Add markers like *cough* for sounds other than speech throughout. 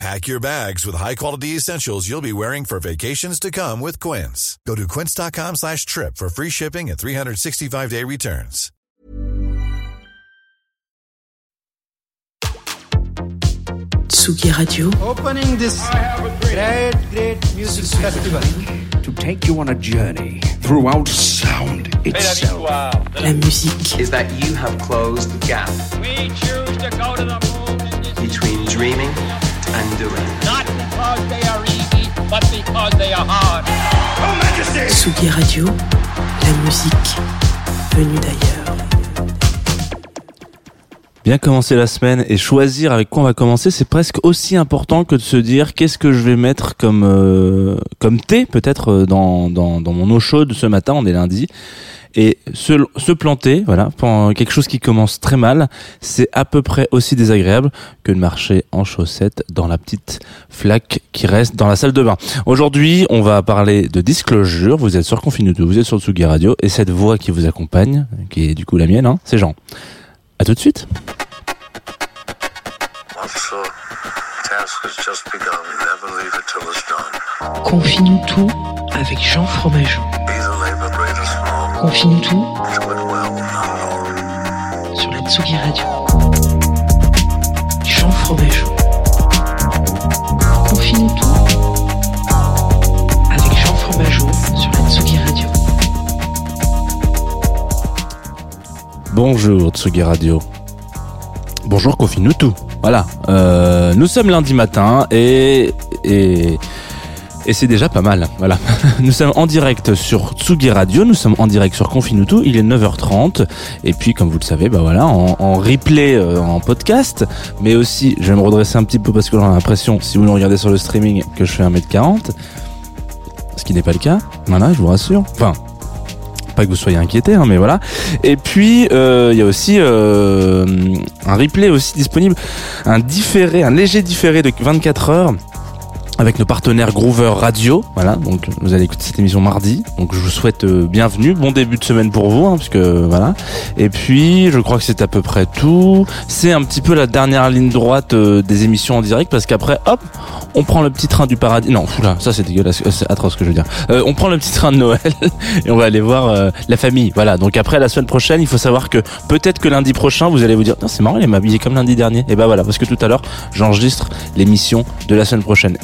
Pack your bags with high-quality essentials you'll be wearing for vacations to come with Quince. Go to quince.com slash trip for free shipping and 365-day returns. Tsugi Radio. Opening this great, great music festival. to take you on a journey throughout sound itself. La musique. is that you have closed the gap We choose to go to the moon between dreaming and doing. Not because they are easy, but because they are hard. Tsugi Radio. La musique venue d'ailleurs. Bien commencer la semaine et choisir avec quoi on va commencer, c'est presque aussi important que de se dire qu'est-ce que je vais mettre comme euh, comme thé peut-être euh, dans, dans dans mon eau chaude ce matin, on est lundi. Et se, se planter, voilà, pour quelque chose qui commence très mal, c'est à peu près aussi désagréable que de marcher en chaussettes dans la petite flaque qui reste dans la salle de bain. Aujourd'hui, on va parler de disclosure. Vous êtes sur Confinuto, vous êtes sur Tsugi Radio, et cette voix qui vous accompagne, qui est du coup la mienne, hein, c'est Jean. À tout de suite. Officer, task has just begun. Never leave it till it's done. Confine tout avec Jean Fromageau. Confine tout sur la Tsugi Radio. Jean Fromageau. Confine tout avec Jean Fromageau sur la Tsugi Radio. Bonjour Tsugi Radio. Bonjour Kofinutu. Voilà. Euh, nous sommes lundi matin et et c'est déjà pas mal. Voilà. *laughs* Nous sommes en direct sur Tsugi Radio. Nous sommes en direct sur Confinutu. Il est 9h30 et puis comme vous le savez, bah voilà, en, en replay, euh, en podcast, mais aussi, je vais me redresser un petit peu parce que j'ai l'impression, si vous nous regardez sur le streaming, que je fais 1m40, ce qui n'est pas le cas. Voilà, je vous rassure. Enfin, pas que vous soyez inquiétés, hein, mais voilà. Et puis euh, il y a aussi euh, un replay aussi disponible, un différé, un léger différé de 24 heures avec nos partenaires Groover Radio. Voilà, donc vous allez écouter cette émission mardi. Donc je vous souhaite euh, bienvenue, bon début de semaine pour vous, hein, puisque voilà. Et puis je crois que c'est à peu près tout. C'est un petit peu la dernière ligne droite euh, des émissions en direct, parce qu'après, hop, on prend le petit train du paradis. Non, là, ça c'est dégueulasse, euh, c'est atroce ce que je veux dire. Euh, on prend le petit train de Noël *laughs* et on va aller voir euh, la famille. Voilà. Donc après la semaine prochaine, il faut savoir que peut-être que lundi prochain, vous allez vous dire, Non, c'est marrant, il m'a habillé comme lundi dernier. Et ben voilà, parce que tout à l'heure, j'enregistre l'émission de la semaine prochaine.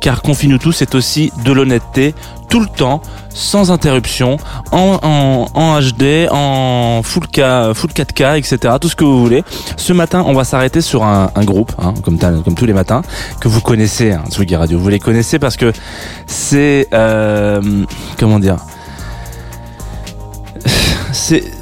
Car confine tout, c'est aussi de l'honnêteté tout le temps, sans interruption, en, HD, en full, K, full 4K, etc. Tout ce que vous voulez. Ce matin, on va s'arrêter sur un, groupe, hein, comme, comme tous les matins, que vous connaissez, hein, Tsugi Radio. Vous les connaissez parce que c'est... euh, comment dire? C'est...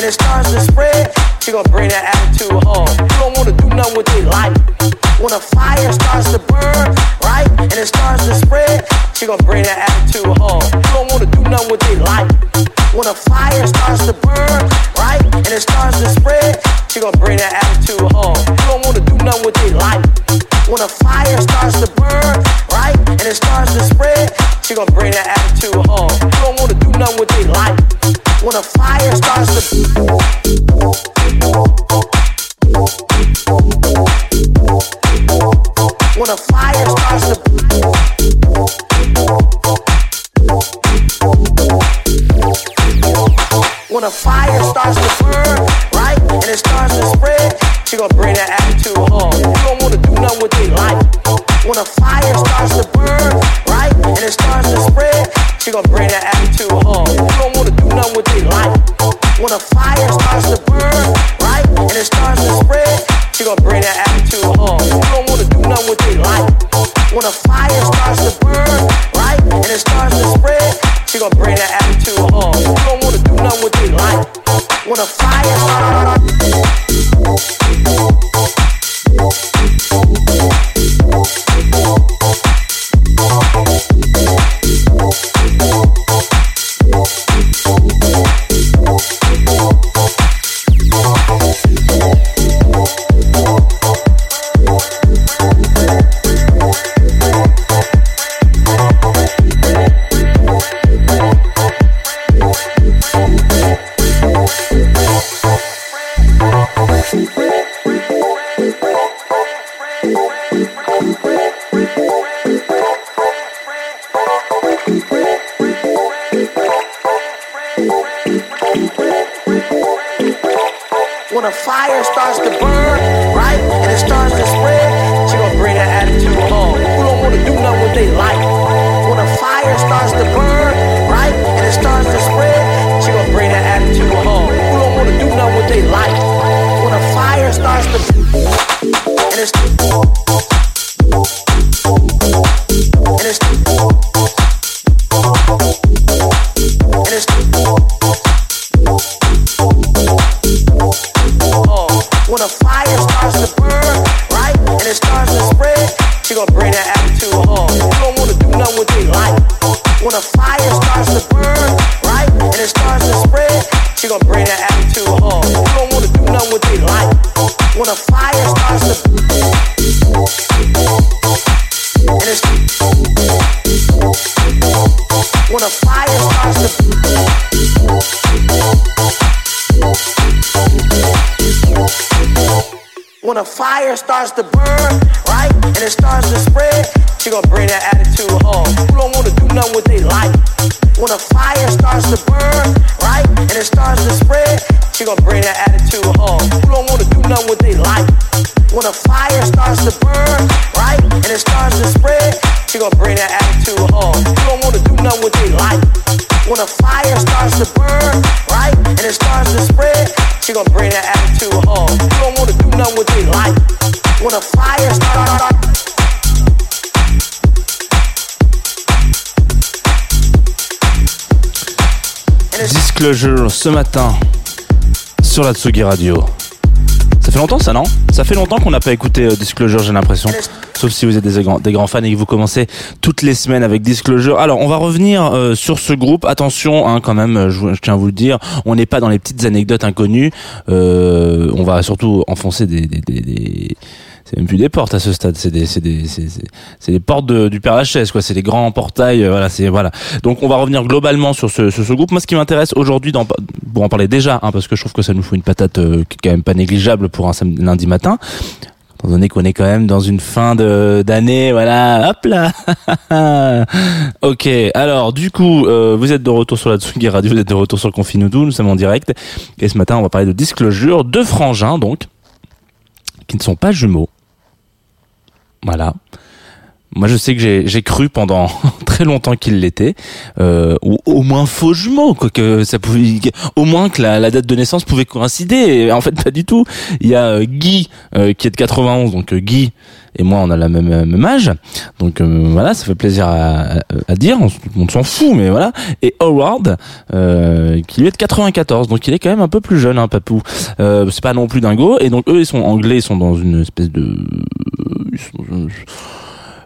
and it starts to spread, she gonna bring that attitude home. You don't wanna do nothing with your life. When a fire starts to burn, right, and it starts to spread, she gonna bring that attitude home. You don't wanna do nothing with your life. When a fire starts to burn, right, and it starts to spread, she gonna bring that attitude home. You don't wanna do nothing with your life. When a fire starts to burn, right, and it starts to spread, she gonna bring that attitude home. You don't wanna do nothing with your life when a fire starts to when a fire starts to when a fire starts to burn, right? And it starts to spread, she gonna bring that attitude home. You don't wanna do nothing with life. When a fire starts to burn, right? And it starts to spread, she gonna bring that attitude home. When a fire starts to burn, right, and it starts to spread, she gonna bring that attitude home. You don't wanna do nothing with their life. When a When a fire starts to burn, right, and it starts to spread, she gonna bring that attitude home. Who don't wanna do nothing with their life? When a fire starts to burn, right, and it starts to spread, she gonna bring that attitude home. Who don't wanna do nothing with their life? When a fire starts to and it's A fire starts to burn, right, and it starts to spread, she gonna bring that attitude home. Who don't wanna do nothing with their life? When a fire starts to burn, right, and it starts to spread, she gonna bring that attitude home. Who don't wanna do nothing with their life? When a fire starts to burn, right, and it starts to spread, she gonna bring that attitude home. Who don't wanna do nothing with their life? When a fire starts to burn, right, and it starts to spread, she gonna bring that attitude home. Disclosure ce matin sur la Tsugi Radio. Ça fait longtemps ça non? Ça fait longtemps qu'on n'a pas écouté euh, Disclosure j'ai l'impression. Sauf si vous êtes des grands, des grands fans et que vous commencez toutes les semaines avec Disclosure. Alors on va revenir euh, sur ce groupe. Attention hein, quand même, euh, je, je tiens à vous le dire, on n'est pas dans les petites anecdotes inconnues. Euh, on va surtout enfoncer des, des, des c'est même plus des portes à ce stade, c'est des, c'est des, c'est, des portes de, du Père Lachaise, quoi. C'est des grands portails, euh, voilà, c'est voilà. Donc on va revenir globalement sur ce, sur ce groupe. Moi, ce qui m'intéresse aujourd'hui, d'en- pour en parler déjà, hein, parce que je trouve que ça nous faut une patate euh, qui est quand même pas négligeable pour un samedi, lundi matin. Étant donné qu'on est quand même dans une fin de d'année, voilà, hop là. *laughs* ok, alors du coup, euh, vous êtes de retour sur la Tsugi Radio, vous êtes de retour sur Confinudo, nous sommes en direct. Et ce matin, on va parler de Disclosure, deux frangins donc, qui ne sont pas jumeaux. Voilà. Moi, je sais que j'ai cru pendant *laughs* très longtemps qu'ils l'étaient, euh, ou au moins faux jumeaux, quoi que ça pouvait, au moins que la, la date de naissance pouvait coïncider. Et en fait, *laughs* pas du tout. Il y a euh, Guy euh, qui est de 91, donc euh, Guy et moi, on a la même, euh, même âge, donc euh, voilà, ça fait plaisir à, à- à dire. On, s'en fout, mais voilà. Et Howard, qui lui est de 94, donc il est quand même un peu plus jeune, hein, papou. C'est pas non plus dingo. Et donc eux, ils sont anglais, ils sont dans une espèce de ils sont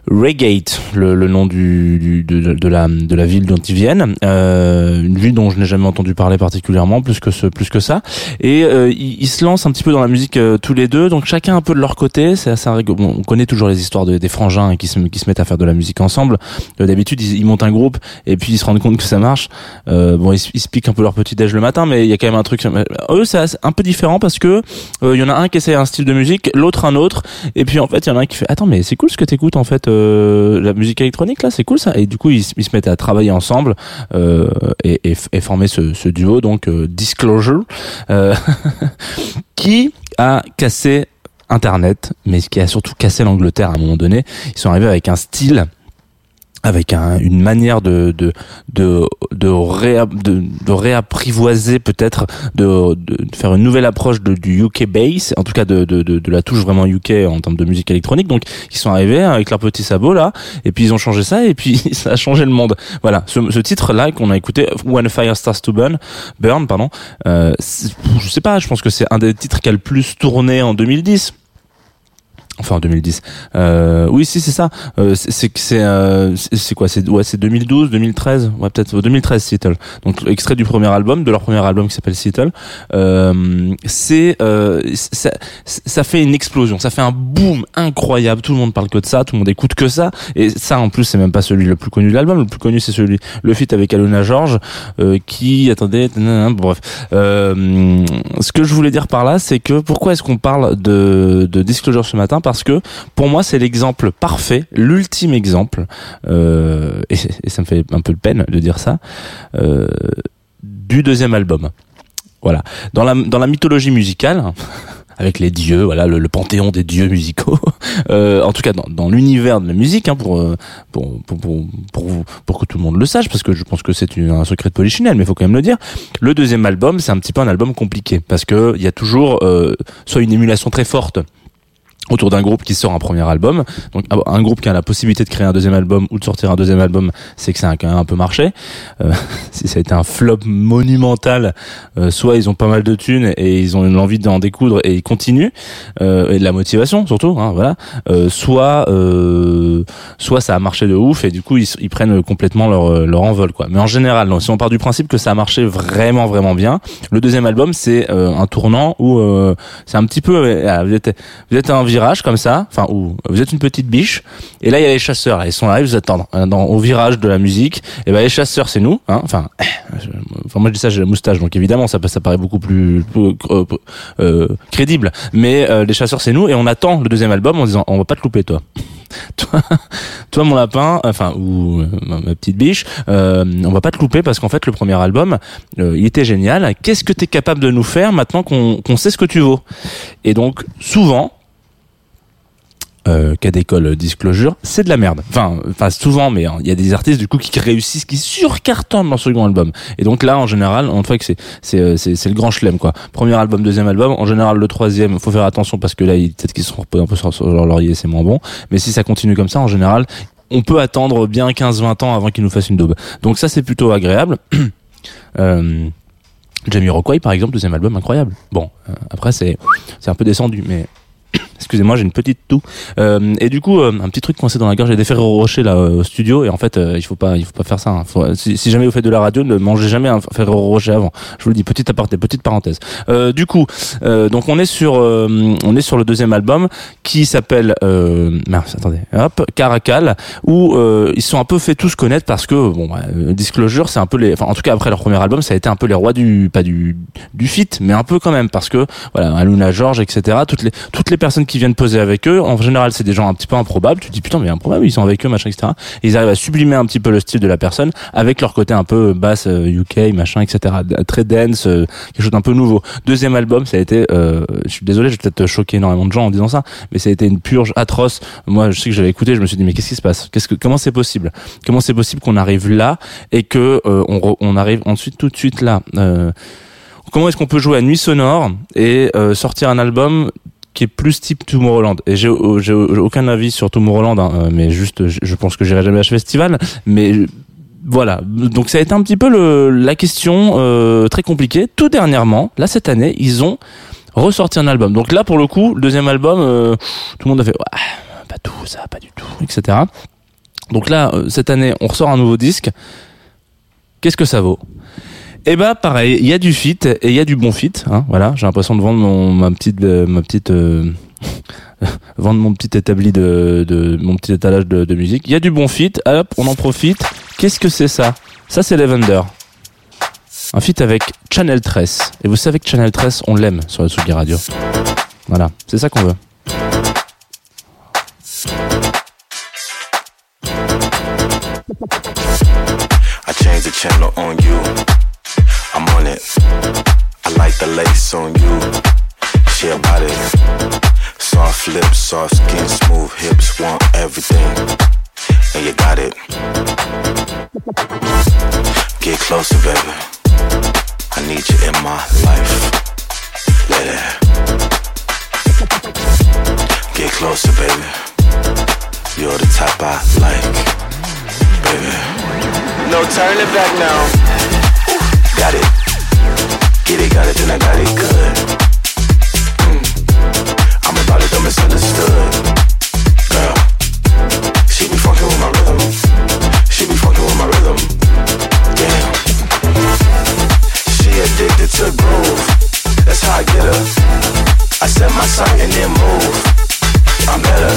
Reigate, le, le nom du, du- de, de la, de la ville dont ils viennent, euh, une ville dont je n'ai jamais entendu parler particulièrement, plus que ce, plus que ça. Et euh, ils, ils se lancent un petit peu dans la musique euh, tous les deux, donc chacun un peu de leur côté. C'est assez rigolo. Bon, on connaît toujours les histoires de- des frangins qui se, qui se mettent à faire de la musique ensemble. Euh, D'habitude, ils, ils montent un groupe et puis ils se rendent compte que ça marche. Euh, bon, ils, ils se piquent un peu leur petit déj le matin, mais il y a quand même un truc. Eux, c'est un peu différent parce que euh, il y en a un qui essaie un style de musique, l'autre un autre, et puis en fait, il y en a un qui fait attends, mais c'est cool ce que t'écoutes en fait. Euh, la musique électronique là, c'est cool ça. Et du coup, ils, se- mettent à travailler ensemble euh, et, et, former ce, duo, donc euh, Disclosure, *laughs* qui a cassé Internet, mais qui a surtout cassé l'Angleterre à un moment donné. Ils sont arrivés avec un style avec un, une manière de de de de, réa- de, de réapprivoiser peut-être de, de, faire une nouvelle approche du UK bass en tout cas de, de, la touche vraiment UK en termes de musique électronique. Donc ils sont arrivés avec leurs petits sabots là et puis ils ont changé ça et puis *laughs* ça a changé le monde. Voilà ce, ce titre là qu'on a écouté When Fire Starts to Burn Burn pardon euh, je sais pas je pense que c'est un des titres qui a le plus tourné en 2010 Enfin en 2010. Euh, oui, si c'est ça. Euh, c'est c'est euh, c'est quoi? C'est ouais, c'est 2012, 2013, ouais peut-être 2013 Seattle. Donc extrait du premier album, de leur premier album qui s'appelle Seattle. Euh, c'est euh, ça, ça fait une explosion, ça fait un boom incroyable. Tout le monde parle que de ça, tout le monde écoute que ça. Et ça en plus c'est même pas celui le plus connu de l'album. Le plus connu c'est celui le feat avec Aluna George euh, qui attendez bref. Ce que je voulais dire par là, c'est que pourquoi est-ce qu'on parle de, de Disclosure ce matin? Parce que pour moi, c'est l'exemple parfait, l'ultime exemple, euh, et, ça me fait un peu de peine de dire ça, euh, du deuxième album. Voilà. Dans la, dans la mythologie musicale, *laughs* avec les dieux, voilà, le, panthéon des dieux musicaux. *laughs* Euh, en tout cas, dans, dans l'univers de la musique, hein, pour, pour, pour, pour, que tout le monde le sache, parce que je pense que c'est un secret de polichinelle, mais il faut quand même le dire. Le deuxième album, c'est un petit peu un album compliqué, parce que il y a toujours soit une émulation très forte autour d'un groupe qui sort un premier album. Donc un groupe qui a la possibilité de créer un deuxième album ou de sortir un deuxième album, c'est que ça a quand même un peu marché. Euh, *laughs* si ça a été un flop monumental, euh, soit ils ont pas mal de thunes et ils ont l'envie d'en découdre et ils continuent euh, et de la motivation surtout, hein, voilà. Euh, soit euh, soit ça a marché de ouf et du coup ils, prennent complètement leur leur envol quoi. Mais en général, non, si on part du principe que ça a marché vraiment vraiment bien, le deuxième album c'est euh, un tournant où c'est un petit peu vous êtes vous êtes un virage comme ça, enfin où vous êtes une petite biche et là il y a les chasseurs, ils sont là, ils vous attendent euh, dans au virage de la musique. Et ben les chasseurs c'est nous, hein, *clears throat* enfin moi je dis ça j'ai la moustache donc évidemment ça ça paraît beaucoup plus euh, euh, crédible, mais euh, les chasseurs c'est nous et on attend le deuxième album en disant on va pas te louper toi. *laughs* toi, mon lapin, enfin ou ma, petite biche, on va pas te louper parce qu'en fait le premier album, il était génial. Qu'est-ce que tu es capable de nous faire maintenant qu'on qu'on sait ce que tu vaux? Et donc souvent, euh, cas d'école Disclosure, c'est de la merde. Enfin, enfin souvent, mais hein, il y a des artistes du coup qui réussissent, qui surcartonnent leur second album. Et donc là, en général, on voit que c'est c'est euh, c'est le grand chelem quoi. Premier album, deuxième album. En général, le troisième, faut faire attention parce que là, peut-être qu'ils sont un peu sur, sur leur laurier, c'est moins bon. Mais si ça continue comme ça, en général, on peut attendre bien 15-20 ans avant qu'ils nous fassent une daube. Donc ça, c'est plutôt agréable. *clears throat* euh, Jamie Rockway, par exemple, deuxième album incroyable. Bon, euh, après c'est c'est un peu descendu, mais Excusez-moi, j'ai une petite toux. Euh, et du coup, euh, un petit truc coincé dans la gorge. J'ai des Ferrero Rocher là au studio et en fait, euh, il faut pas, il faut pas faire ça. hein. Si, si jamais vous faites de la radio, ne mangez jamais un Ferrero Rocher avant. Je vous le dis, petite aparté, petite parenthèse. Du coup, donc on est sur, on est sur le deuxième album qui s'appelle, mince, attendez, Caracal, où ils sont un peu fait tous connaître parce que bon, bah, Disclosure, c'est un peu les, en tout cas après leur premier album, ça a été un peu les rois du, pas du, du feat, mais un peu quand même parce que voilà, Aluna George, etc. Toutes les, toutes les personnes qui viennent poser avec eux, en général, c'est des gens un petit peu improbables. Tu te dis putain, mais improbable, ils sont avec eux, machin, etc. Et ils arrivent à sublimer un petit peu le style de la personne avec leur côté un peu basse euh, UK, machin, etc. Très dense, euh, quelque chose d'un peu nouveau. Deuxième album, ça a été, euh, je suis désolé, je vais peut-être choquer énormément de gens en disant ça, mais ça a été une purge atroce. Moi, je sais que j'avais écouté, je me suis dit mais qu'est-ce qui se passe? Qu'est-ce que, comment c'est possible? Comment c'est possible qu'on arrive là et que euh, on, re- on arrive ensuite tout de suite là? Euh, Comment est-ce qu'on peut jouer à Nuit Sonore et euh, sortir un album qui est plus type Tomorrowland. Et j'ai aucun avis sur Tomorrowland hein, euh, mais juste je, pense que j'irai jamais à ce festival. Mais voilà. Donc ça a été un petit peu la question euh, très compliquée. Tout dernièrement là cette année ils ont ressorti un album. Donc là pour le coup le deuxième album euh, tout le monde a fait Ouais, pas tout ça pas du tout etc donc là cette année on ressort un nouveau disque. Qu'est-ce que ça vaut? Eh bah, pareil, il y a du fit et il y a du bon fit. Hein, voilà, j'ai l'impression de vendre mon, ma euh, ma petite, euh, *laughs* mon petit établi de, mon petit étalage de, musique. Il y a du bon fit. Hop, on en profite. Qu'est-ce que c'est ça? Ça c'est Lavender. Un fit avec Channel 13. Et vous savez que Channel 13, on l'aime sur la Tsugi Radio. Voilà, c'est ça qu'on veut. I'm on it. I like the lace on you. She about it. Soft lips, soft skin, smooth hips, want everything. And you got it. Get closer, baby. I need you in my life. Lady. Get closer, baby. You're the type I like, baby. No turning back now. Got it. Get it, got it, then I got it good. Mm. I'm about it, don't misunderstood. She be with my rhythm. She be with my rhythm. Damn. She addicted to groove. That's how I get her. I set my and then move. I'm better.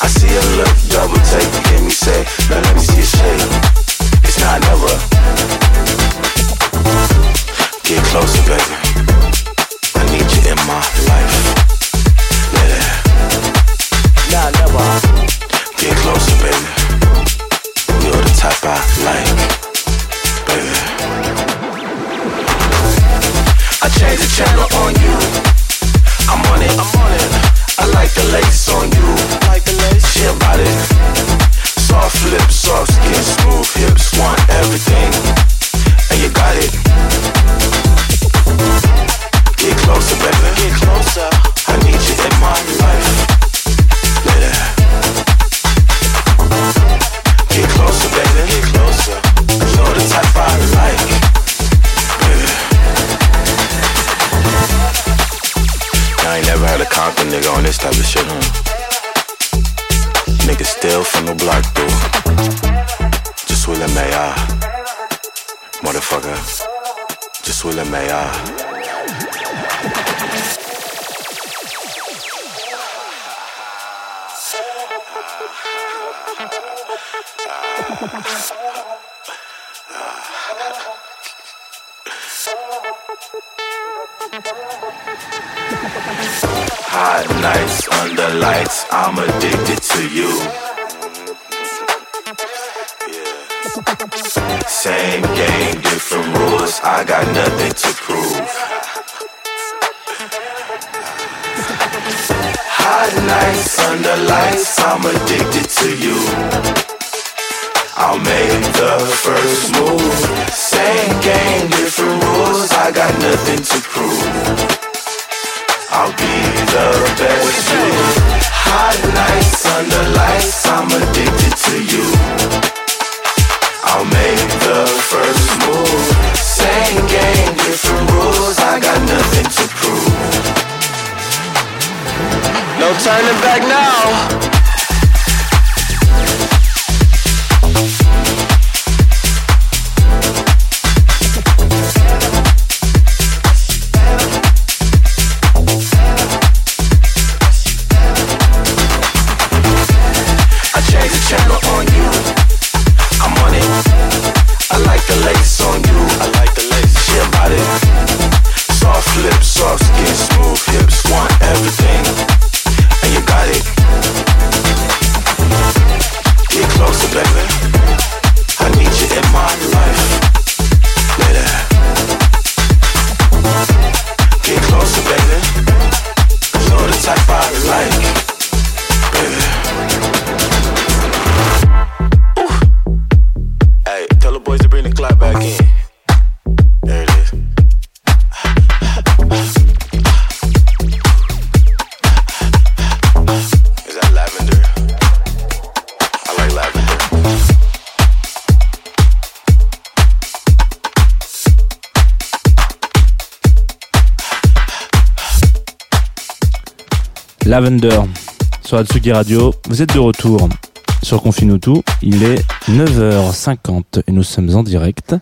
I see her look, double take, hear me say, now let me see a shake. It's not never. Closer, baby. Je suis le meilleur. Motherfucker. Je suis le meilleur. Hot nights under lights, I'm addicted to you. Same game, different rules. I got nothing to prove. Hot nights under lights, I'm addicted to you. I'll make the first move. Same game, different rules. I got nothing to prove. I'll be the like now. Lavender sur Atsugi Radio. Vous êtes de retour sur Confinutu. Il est 9h50 et nous sommes en direct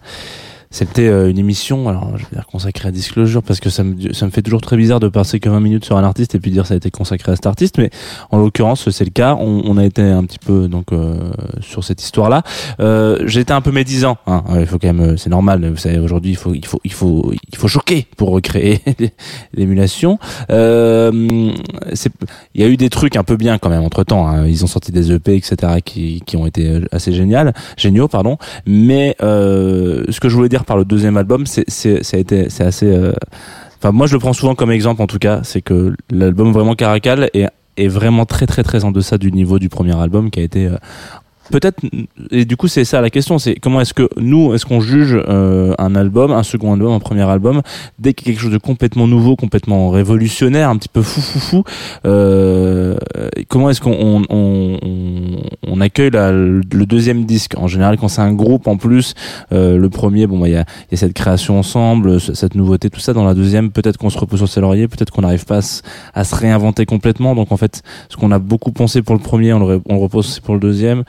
c'était euh, une émission, alors je vais dire consacrée à Disclosure parce que ça me, ça me fait toujours très bizarre de passer que 20 minutes sur un artiste et puis dire ça a été consacré à cet artiste, mais en l'occurrence c'est le cas. On, on, a été un petit peu donc euh, sur cette histoire-là. Euh, été un peu médisant. Hein. Il faut quand même, c'est normal. Vous savez, aujourd'hui il faut, il faut, il faut, il faut choquer pour recréer *laughs* l'émulation. Euh, il y a eu des trucs un peu bien quand même entre temps. Hein. Ils ont sorti des EP, etc. qui, qui ont été assez génial, géniaux, pardon. Mais ce que je voulais dire par le deuxième album, c'est assez. Euh, enfin, moi je le prends souvent comme exemple en tout cas, c'est que l'album vraiment Caracal est est vraiment très très très en deçà du niveau du premier album qui a été euh, peut-être et du coup c'est ça la question c'est comment est-ce que nous est-ce qu'on juge euh, un album un second album un premier album dès qu'il y a quelque chose de complètement nouveau complètement révolutionnaire un petit peu fou fou fou euh, comment est-ce qu'on on, on, on, accueille la, le deuxième disque? En général quand c'est un groupe en plus euh, le premier bon bah, il y a, y a cette création ensemble cette nouveauté tout ça. Dans la deuxième peut-être qu'on se repose sur ses lauriers peut-être qu'on n'arrive pas à se, réinventer complètement. Donc en fait ce qu'on a beaucoup pensé pour le premier on on le repose pour le deuxième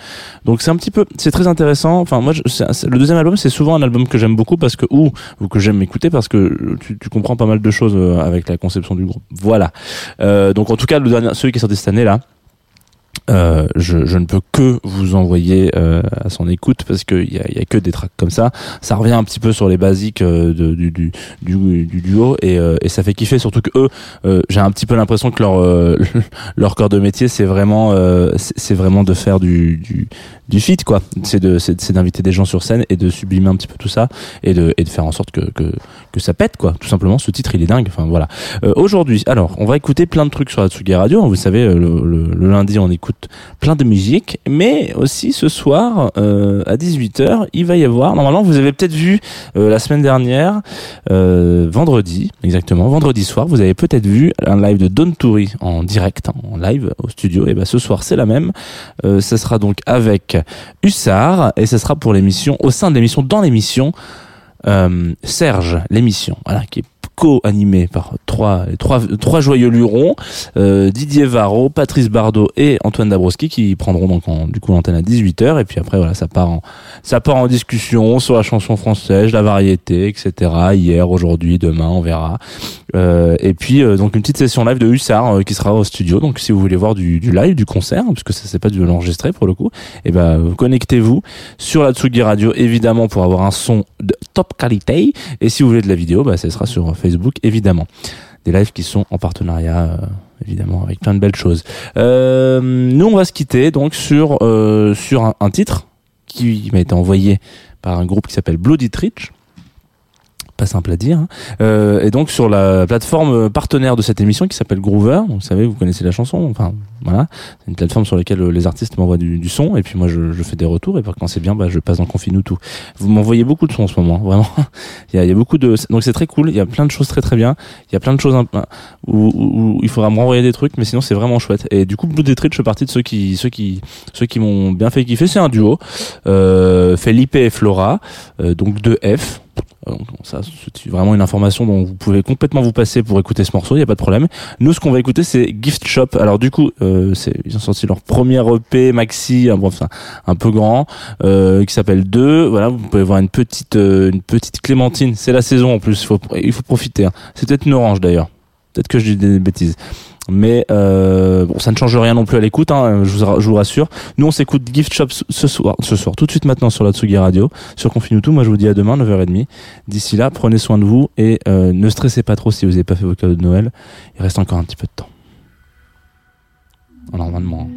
donc c'est un petit peu, c'est très intéressant. Enfin moi, le deuxième album, c'est souvent un album que j'aime beaucoup parce que ou, ou que j'aime écouter parce que tu, tu, comprends pas mal de choses euh, avec la conception du groupe. Voilà. Euh, donc en tout cas, le dernier, celui qui est sorti cette année là, euh, je, je, ne peux que vous envoyer euh, à son écoute parce qu'il y a, y a que des tracks comme ça. Ça revient un petit peu sur les basiques euh, du, du, du, du, duo et, euh, et ça fait kiffer. Surtout que eux, euh, j'ai un petit peu l'impression que leur *laughs* leur corps de métier, c'est vraiment c'est vraiment de faire du du, du feat quoi. C'est de c'est d'inviter des gens sur scène et de sublimer un petit peu tout ça et de et de faire en sorte que que que ça pète quoi. Tout simplement, ce titre il est dingue. Enfin voilà. Aujourd'hui, alors on va écouter plein de trucs sur la Tsugi Radio. Vous savez, le, le, le lundi on écoute plein de musique, mais aussi ce soir euh, à 18h, il va y avoir, normalement vous avez peut-être vu euh, la semaine dernière, euh, vendredi, exactement, vendredi soir, vous avez peut-être vu un live de Don Toury en direct, hein, en live au studio, et ben ce soir c'est la même, euh, ce sera donc avec Hussard, et ce sera pour l'émission, au sein de l'émission, dans l'émission, Serge, l'émission, voilà, qui est co-animé par trois, trois, trois joyeux lurons, euh, Didier Varro, Patrice Bardot et Antoine Dabrowski qui prendront donc en, du coup l'antenne à 18h et puis après voilà ça part en ça part en discussion sur la chanson française, la variété, etc. Hier, aujourd'hui, demain, on verra. Euh, et puis euh, donc une petite session live de Hussard euh, qui sera au studio. Donc si vous voulez voir du, du live, du concert, parce que ça c'est pas du l'enregistrer pour le coup, et eh ben connectez-vous sur la Tsugi Radio évidemment pour avoir un son de top qualité. Et si vous voulez de la vidéo, bah ça sera sur Facebook évidemment. Des lives qui sont en partenariat euh, évidemment avec plein de belles choses. Euh, nous on va se quitter donc sur euh, sur un, un, titre qui m'a été envoyé par un groupe qui s'appelle Bloody Trich pas simple à dire. Hein. Euh, et donc sur la plateforme partenaire de cette émission qui s'appelle Groover, vous savez, vous connaissez la chanson, enfin voilà, c'est une plateforme sur laquelle euh, les artistes m'envoient du, du, son et puis moi je, je, fais des retours et quand c'est bien, bah, je passe dans Confine tout. Vous m'envoyez beaucoup de sons en ce moment, *laughs* vraiment. il, y a, il y a beaucoup de, donc c'est très cool. Il y a plein de choses très très bien. Il y a plein de choses où, où, il faudra me renvoyer des trucs, mais sinon c'est vraiment chouette. Et du coup, Blue Detroit, je fais partie de ceux qui, ceux qui, ceux qui m'ont bien fait kiffer. C'est un duo, euh, Felipe et Flora, euh, donc deux F. Donc ça, c'est vraiment une information dont vous pouvez complètement vous passer pour écouter ce morceau, il n'y a pas de problème. Nous, ce qu'on va écouter, c'est Gift Shop. Alors du coup, euh, ils ont sorti leur premier EP maxi, un, peu grand, euh, qui s'appelle 2. Voilà, vous pouvez voir une petite, euh, une petite clémentine. C'est la saison en plus, il faut, il faut profiter. Hein. C'est peut-être une orange d'ailleurs. Peut-être que je dis des bêtises. Mais euh, bon, ça ne change rien non plus à l'écoute, hein, je, vous, rassure. Nous, on s'écoute Gift Shop ce soir, ce soir, tout de suite maintenant sur la Tsugi Radio, sur tout. Moi, je vous dis à demain, 9h30. D'ici là, prenez soin de vous et euh, ne stressez pas trop si vous n'avez pas fait vos cadeaux de Noël. Il reste encore un petit peu de temps. Normalement. times.